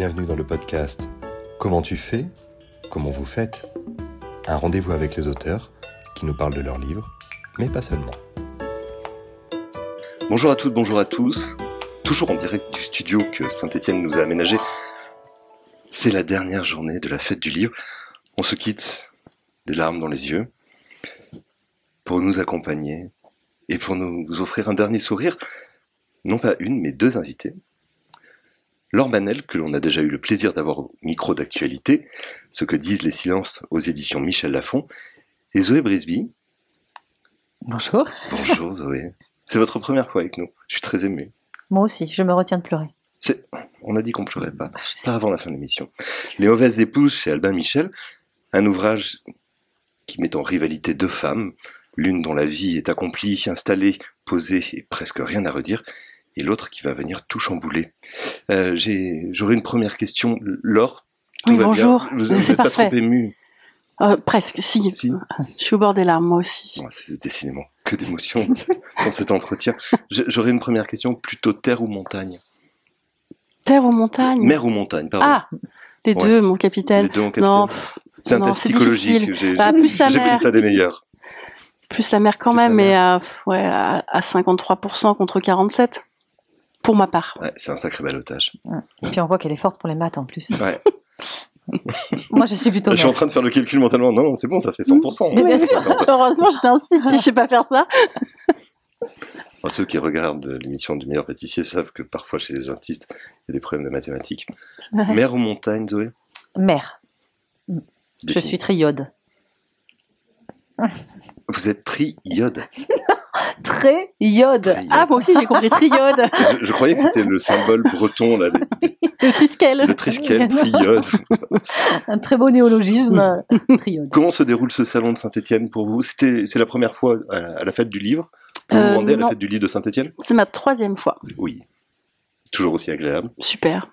bienvenue dans le podcast Comment tu fais Comment vous faites Un rendez-vous avec les auteurs qui nous parlent de leurs livres, mais pas seulement. Bonjour à toutes, bonjour à tous. Toujours en direct du studio que Saint-Étienne nous a aménagé. C'est la dernière journée de la fête du livre. On se quitte des larmes dans les yeux pour nous accompagner et pour nous offrir un dernier sourire. Non pas une, mais deux invités. Laure Manel, que l'on a déjà eu le plaisir d'avoir au micro d'actualité, ce que disent les silences aux éditions Michel Lafon, et Zoé Brisby. Bonjour. Bonjour Zoé. C'est votre première fois avec nous. Je suis très ému. Moi aussi, je me retiens de pleurer. On a dit qu'on pleurait pas. Pas avant la fin de l'émission. Les mauvaises épouses chez Albin Michel, un ouvrage qui met en rivalité deux femmes, l'une dont la vie est accomplie, installée, posée et presque rien à redire, et l'autre qui va venir tout chambouler. Euh, J'aurais une première question. Laure, tout oui, bonjour. Bien vous n'êtes pas trop émue euh, Presque, si. si. Je suis au bord des larmes, moi aussi. C'est décidément que d'émotions dans cet entretien. J'aurais une première question, plutôt terre ou montagne Terre ou montagne Mer ou montagne, pardon. Ah, les ouais. deux, mon capitaine. Les deux, mon capitaine. Non, c'est un test psychologique. J'ai bah, plus la mer. pris ça des meilleurs. Plus la mer quand Plus même, mais à, ouais, à, à 53% contre 47 pour ma part. Ouais, c'est un sacré balotage. Et puis on voit qu'elle est forte pour les maths en plus. Ouais. Moi, je suis plutôt. Je suis en train de faire le calcul mentalement. Non, non c'est bon, ça fait 100%. Mais bien sûr. Heureusement, j'étais un site si je sais pas faire ça. Ceux qui regardent l'émission du meilleur pâtissier savent que parfois chez les artistes, il y a des problèmes de mathématiques. Mer ou montagne, Zoé? Mer. Je suis triode. Vous êtes triode Très iode. Ah, moi aussi j'ai compris triode. je, je, croyais que c'était le symbole breton, là. Le triskel. Le triskel, triode. Un très beau néologisme, triode. Comment se déroule ce salon de Saint-Etienne pour vous? C'est la première fois à la fête du livre? Vous Euh, vous rendez à la fête du livre de Saint-Etienne C'est ma troisième fois. Oui. Toujours aussi agréable. Super.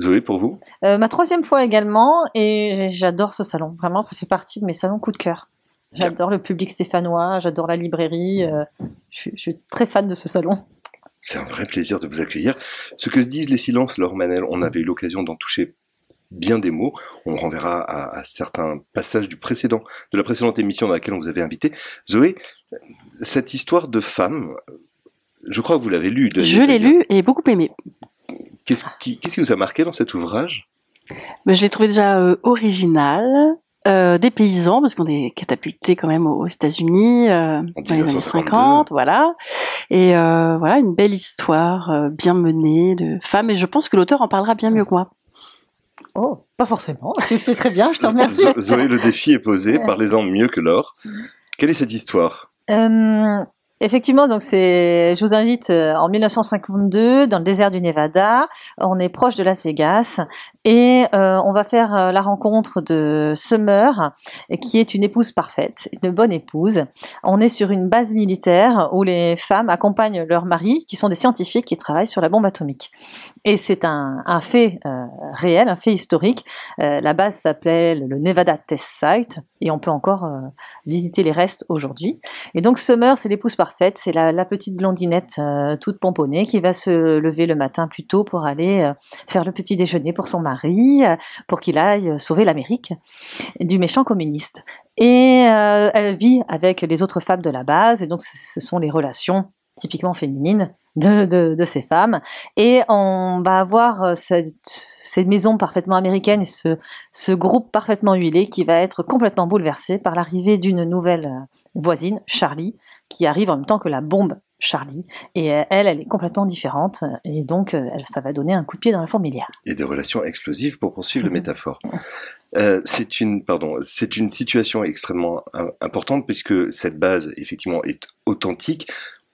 Zoé, pour vous? Euh, ma troisième fois également, et j'adore ce salon. Vraiment, ça fait partie de mes salons coup de cœur. J'adore le public stéphanois, j'adore la librairie. euh, je, suis- je suis très fan de ce salon. C'est un vrai plaisir de vous accueillir. Ce que se disent les silences, Laure Manel, on avait eu l'occasion d'en toucher bien des mots. On renverra à, à certains passages du précédent, de la précédente émission dans laquelle on vous avait invité. Zoé, cette histoire de femme, je crois que vous l'avez lu. Je l'ai lu et beaucoup aimé. Qu'est-ce qui, vous a marqué dans cet ouvrage? Mais je l'ai trouvé déjà euh, original. Euh, des paysans, parce qu'on est catapulté quand même aux États-Unis euh, dans les années 1952. 50, voilà. Et euh, voilà, une belle histoire euh, bien menée de femmes. Et je pense que l'auteur en parlera bien mieux que moi. Oh, pas forcément. Tu fais très bien, je te remercie. Zo- Zoé, le défi est posé. Parlez-en mieux que Laure. Quelle est cette histoire? Euh, effectivement, donc c'est, je vous invite euh, en 1952 dans le désert du Nevada. On est proche de Las Vegas et euh, on va faire euh, la rencontre de Summer, qui est une épouse parfaite, une bonne épouse. On est sur une base militaire où les femmes accompagnent leurs maris, qui sont des scientifiques qui travaillent sur la bombe atomique. Et c'est un, fait euh, réel, un fait historique. La base s'appelait le Nevada Test Site et on peut encore visiter les restes aujourd'hui. Et donc Summer, c'est l'épouse parfaite, c'est la, la petite blondinette toute pomponnée qui va se lever le matin plus tôt pour aller faire le petit déjeuner pour son mari, euh, pour qu'il aille sauver l'Amérique du méchant communiste. Et euh, elle vit avec les autres femmes de la base, et donc ce, sont les relations typiquement féminines de, ces femmes. Et on va avoir euh, cette, maison parfaitement américaine ce, groupe parfaitement huilé qui va être complètement bouleversé par l'arrivée d'une nouvelle voisine, Charlie, qui arrive en même temps que la bombe Charlie. Et euh, elle, elle est complètement différente. Et donc, euh, ça va donner un coup de pied dans la fourmilière. et des relations explosives pour poursuivre Mhm. le métaphore. Euh, c'est une, pardon, c'est une situation extrêmement im- importante puisque cette base effectivement est authentique.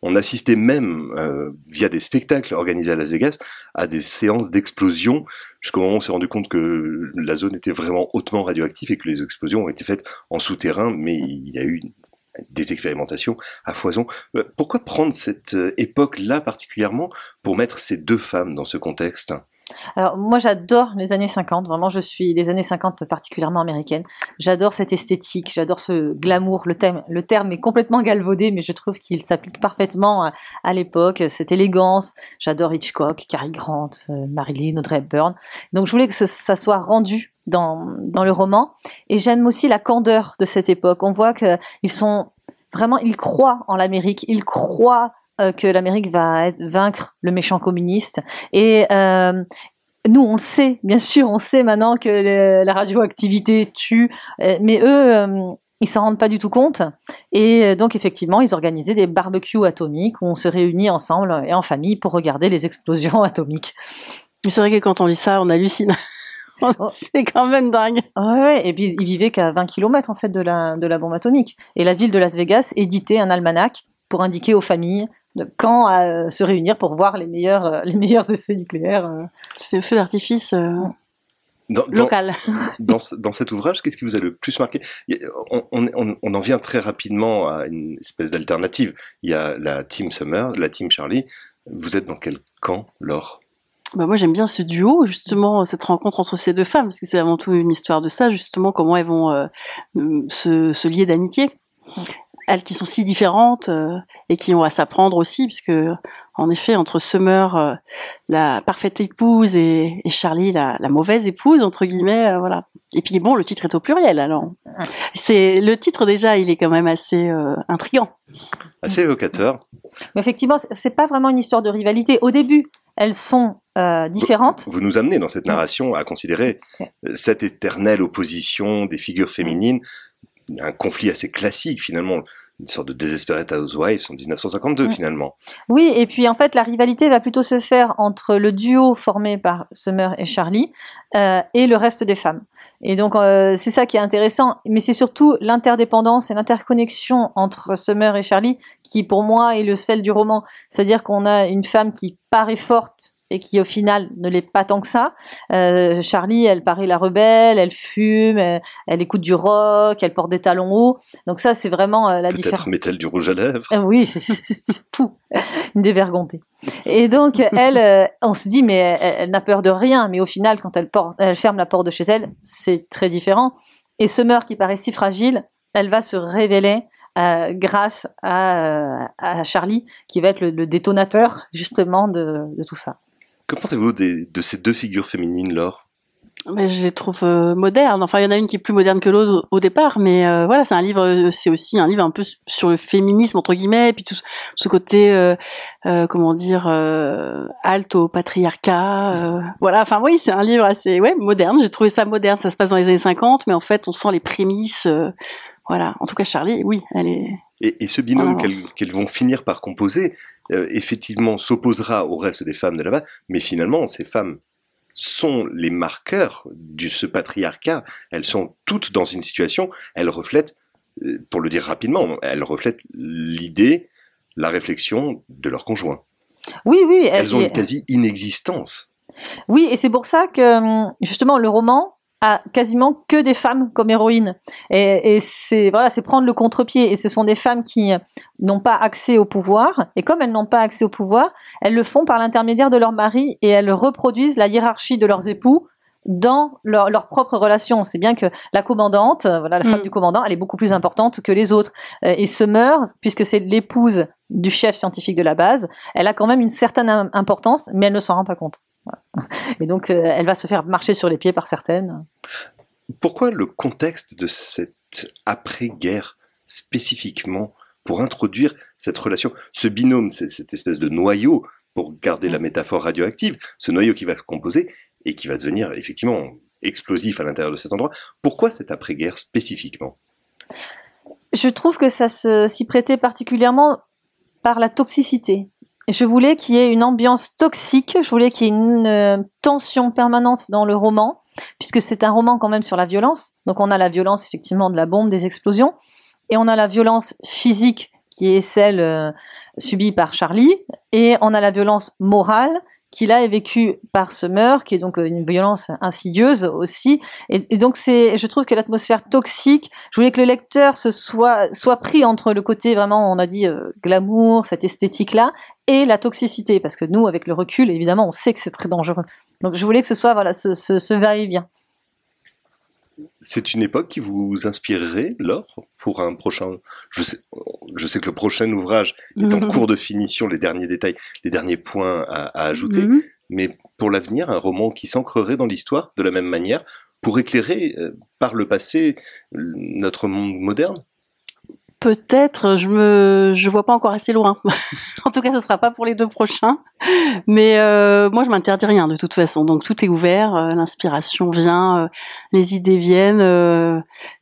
On assistait même euh, via des spectacles organisés à Las Vegas à des séances d'explosion jusqu'au moment où on s'est rendu compte que la zone était vraiment hautement radioactive et que les explosions ont été faites en souterrain, mais il y a eu des expérimentations à foison. Euh, Pourquoi prendre cette euh, époque-là particulièrement pour mettre ces deux femmes dans ce contexte? Alors moi j'adore les années 50, vraiment je suis des années 50 particulièrement américaines. J'adore cette esthétique, j'adore ce glamour, le terme est complètement galvaudé mais je trouve qu'il s'applique parfaitement à, l'époque, cette élégance. J'adore Hitchcock, Cary Grant, euh, Marilyn, Audrey Hepburn. Donc je voulais que ça soit rendu dans, dans le roman et j'aime aussi la candeur de cette époque. On voit qu'ils sont vraiment, ils croient en l'Amérique, ils croient euh, que l'Amérique va vaincre le méchant communiste. Et euh, nous, on le sait, bien sûr, on sait maintenant que la radioactivité tue, euh, mais eux, ils s'en rendent pas du tout compte. Et donc, effectivement, ils organisaient des barbecues atomiques où on se réunit ensemble et en famille pour regarder les explosions atomiques. C'est vrai que quand on lit ça, on hallucine. c'est quand même dingue. Ouais, et puis ils vivaient qu'à 20 km en fait de la, de la bombe atomique. Et la ville de Las Vegas éditait un almanach pour indiquer aux familles de quand à se réunir pour voir les meilleurs, euh, les meilleurs essais nucléaires. Euh. C'est le feu d'artifice euh, local. Dans, dans, cet ouvrage, qu'est-ce qui vous a le plus marqué? On, on, on, en vient très rapidement à une espèce d'alternative. Il y a la Team Summer, la Team Charlie. Vous êtes dans quel camp, Laure? Bah moi j'aime bien ce duo, justement cette rencontre entre ces deux femmes, parce que c'est avant tout une histoire de ça, justement comment elles vont se, se, lier d'amitié elles qui sont si différentes euh, et qui ont à s'apprendre aussi, puisque en effet, entre Summer, euh, la parfaite épouse, et, Charlie, la, mauvaise épouse, entre guillemets, euh, voilà. Et puis bon, le titre est au pluriel, alors. C'est le titre déjà, il est quand même assez intrigant, assez évocateur. Mais effectivement, c'est pas vraiment une histoire de rivalité. Au début, elles sont différentes. Vous, nous amenez dans cette narration à considérer cette éternelle opposition des figures féminines un conflit assez classique finalement, une sorte de Desperate Housewives en 1952 finalement. Oui, et puis en fait la rivalité va plutôt se faire entre le duo formé par Summer et Charlie euh, et le reste des femmes. Et donc euh, c'est ça qui est intéressant, mais c'est surtout l'interdépendance et l'interconnexion entre Summer et Charlie qui pour moi est le sel du roman. C'est-à-dire qu'on a une femme qui paraît forte et qui au final ne l'est pas tant que ça. Euh, Charlie, elle paraît la rebelle, elle fume, elle, écoute du rock, elle porte des talons hauts. Donc ça, c'est vraiment euh, la différence. Peut-être met-elle du rouge à lèvres euh, Oui, c'est tout. Une dévergontée. Et donc, elle, on se dit, mais elle, n'a peur de rien. Mais au final, quand elle, porte, elle ferme la porte de chez elle, c'est très différent. Et Summer, qui paraît si fragile, elle va se révéler grâce à, Charlie, qui va être le, détonateur justement de, tout ça. Que pensez-vous de ces deux figures féminines, Laure? Mais je les trouve euh, modernes. Enfin, il y en a une qui est plus moderne que l'autre au, départ, mais euh, voilà, c'est un livre, euh, c'est aussi un livre un peu sur le féminisme entre guillemets, et puis tout ce côté, comment dire, halte au patriarcat. voilà, enfin oui, c'est un livre assez, ouais, moderne. J'ai trouvé ça moderne. Ça se passe dans les années 50, mais en fait, on sent les prémices. voilà. En tout cas, Charlie, oui, elle est. Et, ce binôme qu'elles vont finir par composer, euh, effectivement s'opposera au reste des femmes de là-bas, mais finalement, ces femmes sont les marqueurs de ce patriarcat. Elles sont toutes dans une situation, elles reflètent, euh, pour le dire rapidement, elles reflètent l'idée, la réflexion de leur conjoint. Oui, oui. Elles, ont une quasi-inexistence. Oui, et c'est pour ça que hum, justement le roman quasiment que des femmes comme héroïnes. Et, c'est voilà, c'est prendre le contre-pied. Et ce sont des femmes qui n'ont pas accès au pouvoir. Et comme elles n'ont pas accès au pouvoir, elles le font par l'intermédiaire de leur mari et elles reproduisent la hiérarchie de leurs époux dans leur, leur propre relation. C'est bien que la commandante, voilà, la femme mm. du commandant, elle est beaucoup plus importante que les autres. Euh, et meurt, puisque c'est l'épouse du chef scientifique de la base, elle a quand même une certaine importance, mais elle ne s'en rend pas compte. Et donc, euh, elle va se faire marcher sur les pieds par certaines. Pourquoi le contexte de cette après-guerre spécifiquement pour introduire cette relation, ce binôme, cette espèce de noyau, pour garder la métaphore radioactive, ce noyau qui va se composer et qui va devenir effectivement explosif à l'intérieur de cet endroit. Pourquoi cette après-guerre spécifiquement? Je trouve que ça s'y prêtait particulièrement par la toxicité je voulais qu'il y ait une ambiance toxique, je voulais qu'il y ait une euh, tension permanente dans le roman, puisque c'est un roman quand même sur la violence. Donc on a la violence effectivement de la bombe, des explosions, et on a la violence physique qui est celle euh, subie par Charlie, et on a la violence morale qu'il a vécu par meurtre, qui est donc une violence insidieuse aussi. Et, donc c'est, je trouve que l'atmosphère toxique, je voulais que le lecteur se soit soit pris entre le côté vraiment, on a dit euh, glamour, cette esthétique là, et la toxicité, parce que nous, avec le recul, évidemment, on sait que c'est très dangereux. Donc je voulais que ce soit voilà ce, ce, ce va-et-vient. C'est une époque qui vous inspirerait, Laure, pour un prochain. Je sais, je sais que le prochain ouvrage est en cours de finition, les derniers détails, les derniers points à, ajouter. Mhm. Mais pour l'avenir, un roman qui s'ancrerait dans l'histoire de la même manière pour éclairer euh, par le passé notre monde moderne Peut-être, je me, je vois pas encore assez loin. en tout cas, ce sera pas pour les deux prochains. Mais euh, moi, je m'interdis rien de toute façon. Donc tout est ouvert, euh, l'inspiration vient, euh, les idées viennent.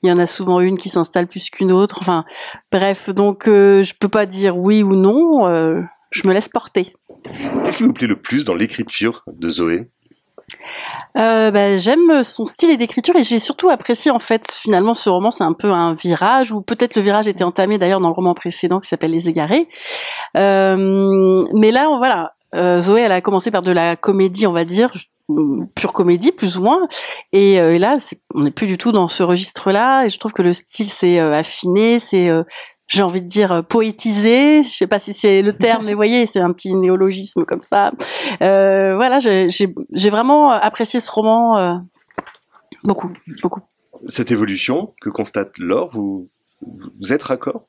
Il y en a souvent une qui s'installe plus qu'une autre. Enfin, bref, donc je peux pas dire oui ou non. je me laisse porter. Qu'est-ce qui vous plaît le plus dans l'écriture de Zoé? Euh, bah, J'aime son style d'écriture et j'ai surtout apprécié en fait finalement ce roman c'est un peu un virage ou peut-être le virage était entamé d'ailleurs dans le roman précédent qui s'appelle Les Égarés. Euh, mais là voilà, euh, Zoé elle a commencé par de la comédie on va dire pure comédie plus ou moins et, euh, là on n'est plus du tout dans ce registre là et je trouve que le style s'est affiné c'est j'ai envie de dire euh, poétisé. Je sais pas si c'est le terme, mais voyez, c'est un petit néologisme comme ça. Euh, voilà, j'ai vraiment apprécié ce roman euh, beaucoup, beaucoup. Cette évolution que constate Laure, vous, vous êtes raccord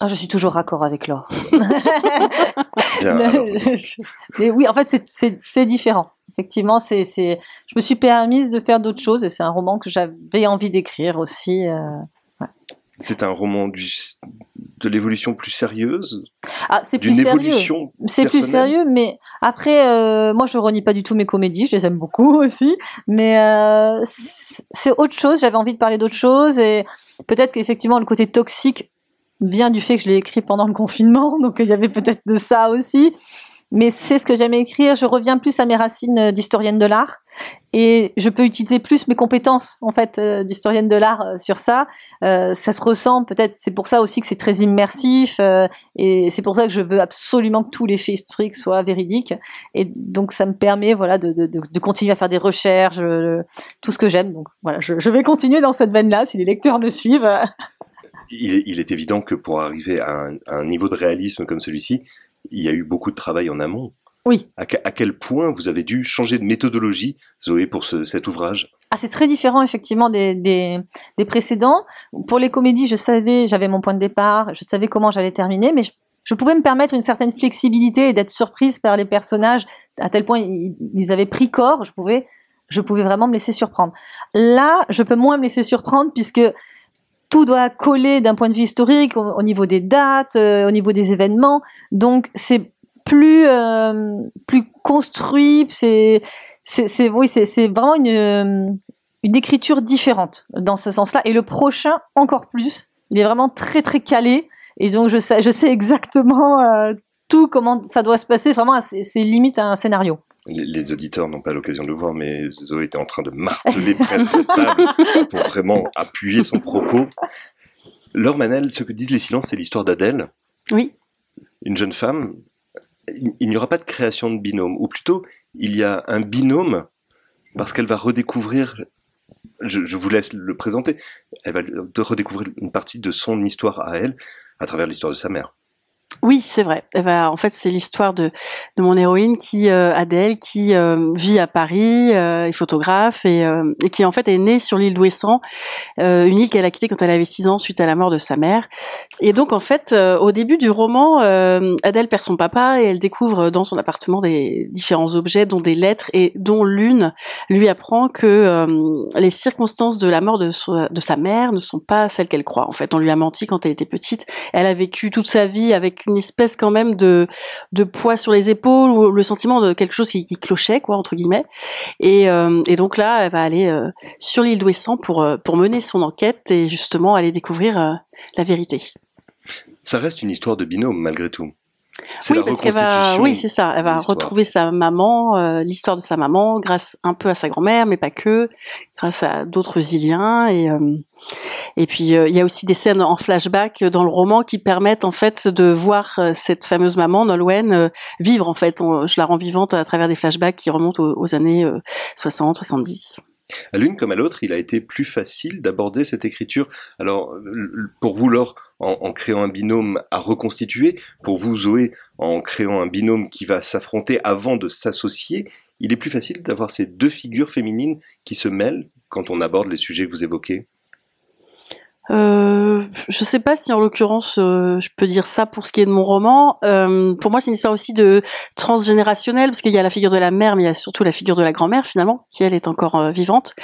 ah, je suis toujours raccord avec Laure. mais oui, en fait, c'est différent. Effectivement, c'est, je me suis permise de faire d'autres choses et c'est un roman que j'avais envie d'écrire aussi. C'est un roman du, de l'évolution plus sérieuse ah, c'est plus sérieux. C'est plus sérieux, mais après, euh, moi je renie pas du tout mes comédies, je les aime beaucoup aussi, mais euh, c'est autre chose. J'avais envie de parler d'autre chose et peut-être qu'effectivement le côté toxique vient du fait que je l'ai écrit pendant le confinement, donc il y avait peut-être de ça aussi mais c'est ce que j'aime écrire. Je reviens plus à mes racines euh, d'historienne de l'art et je peux utiliser plus mes compétences en fait euh, d'historienne de l'art euh, sur ça. ça se ressent peut-être. C'est pour ça aussi que c'est très immersif et c'est pour ça que je veux absolument que tous les faits historiques soient véridiques. Et donc ça me permet voilà de, de, continuer à faire des recherches, tout ce que j'aime. Donc voilà, je, vais continuer dans cette veine-là si les lecteurs me suivent. Il est, évident que pour arriver à un niveau de réalisme comme celui-ci, il y a eu beaucoup de travail en amont. Oui. À, quel point vous avez dû changer de méthodologie, Zoé, pour cet ouvrage? Ah, c'est très différent effectivement des, des, précédents. Pour les comédies, je savais, j'avais mon point de départ, je savais comment j'allais terminer, mais je, pouvais me permettre une certaine flexibilité et d'être surprise par les personnages à tel point ils, avaient pris corps. Je pouvais, je pouvais vraiment me laisser surprendre. Là, je peux moins me laisser surprendre puisque tout doit coller d'un point de vue historique au, niveau des dates, euh, au niveau des événements. Donc c'est plus euh, plus construit. C'est c'est oui c'est vraiment une euh, une écriture différente dans ce sens-là. Et le prochain encore plus. Il est vraiment très très calé. Et donc je sais je sais exactement tout comment ça doit se passer. Vraiment c'est limite un scénario les, auditeurs n'ont pas l'occasion de le voir, mais Zoé était en train de marteler presque la table pour vraiment appuyer son propos. Laure Manel, ce que disent les silences, c'est l'histoire d'Adèle. Oui. Une jeune femme. Il n'y aura pas de création de binôme, ou plutôt, il y a un binôme parce qu'elle va redécouvrir. Je, je, vous laisse le présenter. Elle va redécouvrir une partie de son histoire à elle à travers l'histoire de sa mère. Oui, c'est vrai. Eh ben, en fait, c'est l'histoire de, de mon héroïne qui, euh, Adèle, qui euh, vit à Paris, euh, est photographe et, euh, et, qui en fait est née sur l'île d'Ouessant, une île qu'elle a quittée quand elle avait 6 ans suite à la mort de sa mère. Et donc en fait, au début du roman, Adèle perd son papa et elle découvre dans son appartement des différents objets, dont des lettres et dont l'une lui apprend que les circonstances de la mort de, sa mère ne sont pas celles qu'elle croit. En fait, on lui a menti quand elle était petite. Elle a vécu toute sa vie avec espèce quand même de, de poids sur les épaules ou le sentiment de quelque chose qui, clochait, quoi, entre guillemets. Et, euh, et, donc là, elle va aller euh, sur l'île d'Ouessant pour, euh, pour mener son enquête et justement aller découvrir la vérité. Ça reste une histoire de binôme malgré tout. Oui, parce qu'elle va, oui, c'est ça. Elle va retrouver sa maman, l'histoire de sa maman, grâce un peu à sa grand-mère, mais pas que, grâce à d'autres Iliens et Et puis euh, il y a aussi des scènes en flashback dans le roman qui permettent en fait de voir euh, cette fameuse maman Nolwenn euh, vivre en fait. je la rends vivante à travers des flashbacks qui remontent aux, années 60, 70. À l'une comme à l'autre, il a été plus facile d'aborder cette écriture. Alors, pour vous, Laure, en, créant un binôme à reconstituer, pour vous, Zoé, en créant un binôme qui va s'affronter avant de s'associer, il est plus facile d'avoir ces deux figures féminines qui se mêlent quand on aborde les sujets que vous évoquez? Euh, je sais pas si en l'occurrence euh, je peux dire ça pour ce qui est de mon roman. Euh, pour moi, c'est une histoire aussi de transgénérationnel parce qu'il y a la figure de la mère, mais il y a surtout la figure de la grand-mère finalement, qui elle est encore euh, vivante.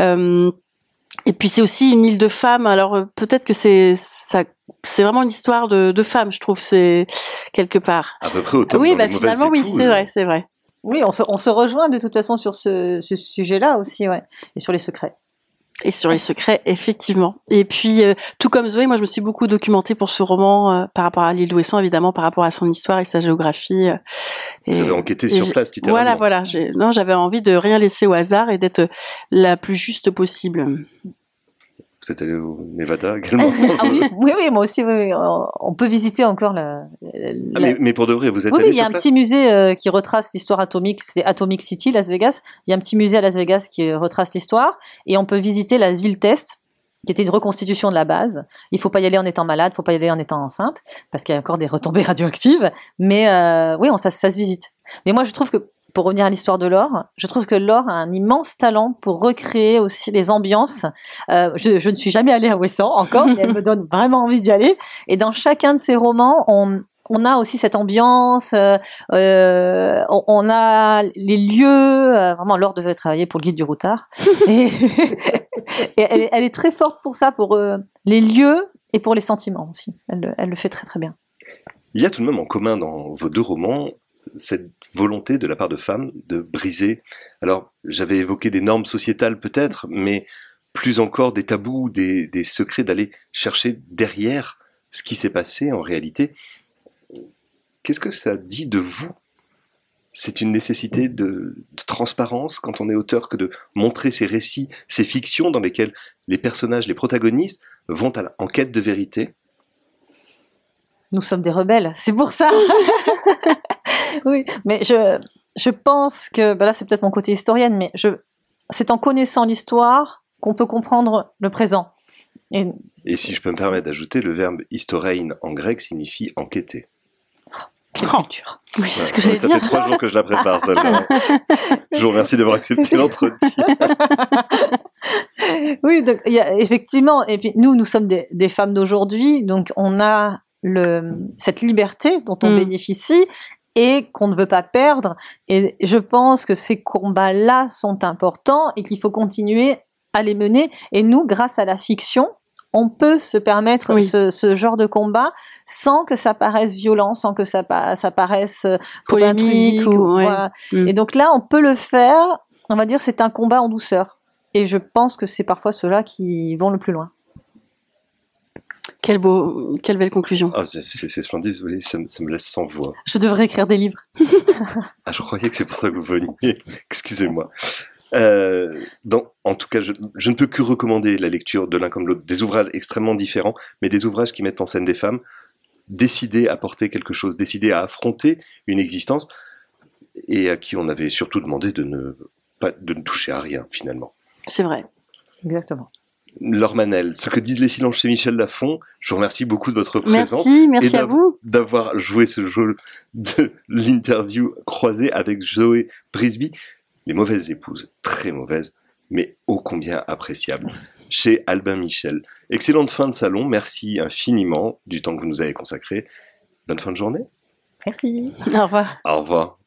et puis c'est aussi une île de femmes. Alors peut-être que c'est ça, c'est vraiment une histoire de, de femmes, je trouve. C'est quelque part. À peu près autant. Oui, bah finalement, oui, c'est vrai, c'est vrai. Oui, on se, on se rejoint de toute façon sur ce, ce sujet-là aussi, ouais, et sur les secrets. Et sur les secrets, effectivement. Et puis, euh, tout comme Zoé, moi, je me suis beaucoup documentée pour ce roman euh, par rapport à l'île d'Ouessant, évidemment, par rapport à son histoire et sa géographie. Euh, et, Vous avez enquêté sur place, littéralement. Voilà, voilà. Non, j'avais envie de rien laisser au hasard et d'être la plus juste possible. Vous êtes allé au Nevada également ah oui, oui, moi aussi. Oui, On peut visiter encore la. Ah, mais, pour de vrai, vous êtes oui, allé il y a un petit musée euh, qui retrace l'histoire atomique. C'est Atomic City, Las Vegas. Il y a un petit musée à Las Vegas qui retrace l'histoire, et on peut visiter la ville test qui était une reconstitution de la base. Il faut pas y aller en étant malade, il faut pas y aller en étant enceinte, parce qu'il y a encore des retombées radioactives. Mais euh, oui, on, ça, ça se visite. Mais moi, je trouve que pour revenir à l'histoire de Laure, je trouve que Laure a un immense talent pour recréer aussi les ambiances. Euh, je, je, ne suis jamais allée à Ouessant encore, mais elle me donne vraiment envie d'y aller. Et dans chacun de ses romans, on, on a aussi cette ambiance, euh, euh on, a les lieux. Euh, vraiment, Laure devait travailler pour le guide du routard. et, et elle, elle, est très forte pour ça, pour euh, les lieux et pour les sentiments aussi. Elle, elle le fait très très bien. Il y a tout de même en commun dans vos deux romans cette volonté de la part de femmes de briser. Alors, j'avais évoqué des normes sociétales peut-être, mais plus encore des tabous, des, des secrets, d'aller chercher derrière ce qui s'est passé en réalité. Qu'est-ce que ça dit de vous? C'est une nécessité de, de, transparence quand on est auteur que de montrer ces récits, ces fictions dans lesquelles les personnages, les protagonistes vont à en quête de vérité? Nous sommes des rebelles, c'est pour ça oui, mais je, je pense que, bah là c'est peut-être mon côté historienne, mais je, c'est en connaissant l'histoire qu'on peut comprendre le présent. Et... Et, si je peux me permettre d'ajouter, le verbe historein en grec signifie enquêter. Quelle culture. Oui, c'est ce que j'allais ça dire. Ça fait trois jours que je la prépare, celle-là. je vous remercie d'avoir accepté l'entretien. oui, donc, y a, effectivement. Et puis, nous, nous sommes des, des femmes d'aujourd'hui, donc on a le, cette liberté dont on mm. bénéficie et qu'on ne veut pas perdre. Et je pense que ces combats-là sont importants et qu'il faut continuer à les mener. Et nous, grâce à la fiction, on peut se permettre ce, genre de combat sans que ça paraisse violent, sans que ça, ça paraisse euh, polémique. Mm. Et donc là, on peut le faire. On va dire c'est un combat en douceur. Et je pense que c'est parfois ceux-là qui vont le plus loin. Quelle, beau, quelle belle conclusion. Ah, c'est splendide, ça, ça, me laisse sans voix. Je devrais écrire des livres. ah, je croyais que c'est pour ça que vous veniez. Excusez-moi. Euh, en tout cas, je, je, ne peux que recommander la lecture de l'un comme l'autre. Des ouvrages extrêmement différents, mais des ouvrages qui mettent en scène des femmes décidées à porter quelque chose, décidées à affronter une existence, et à qui on avait surtout demandé de ne, pas, de ne toucher à rien, finalement. C'est vrai. Exactement. Laure Manel, ce que disent les silences chez Michel Lafon. Je vous remercie beaucoup de votre présence. Merci, merci à vous. D'avoir joué ce jeu de l'interview croisée avec Zoé Brisby. Les mauvaises épouses, très mauvaises, mais ô combien appréciables, chez Albin Michel. Excellente fin de salon, merci infiniment du temps que vous nous avez consacré. Bonne fin de journée. Merci. Au revoir. Au revoir.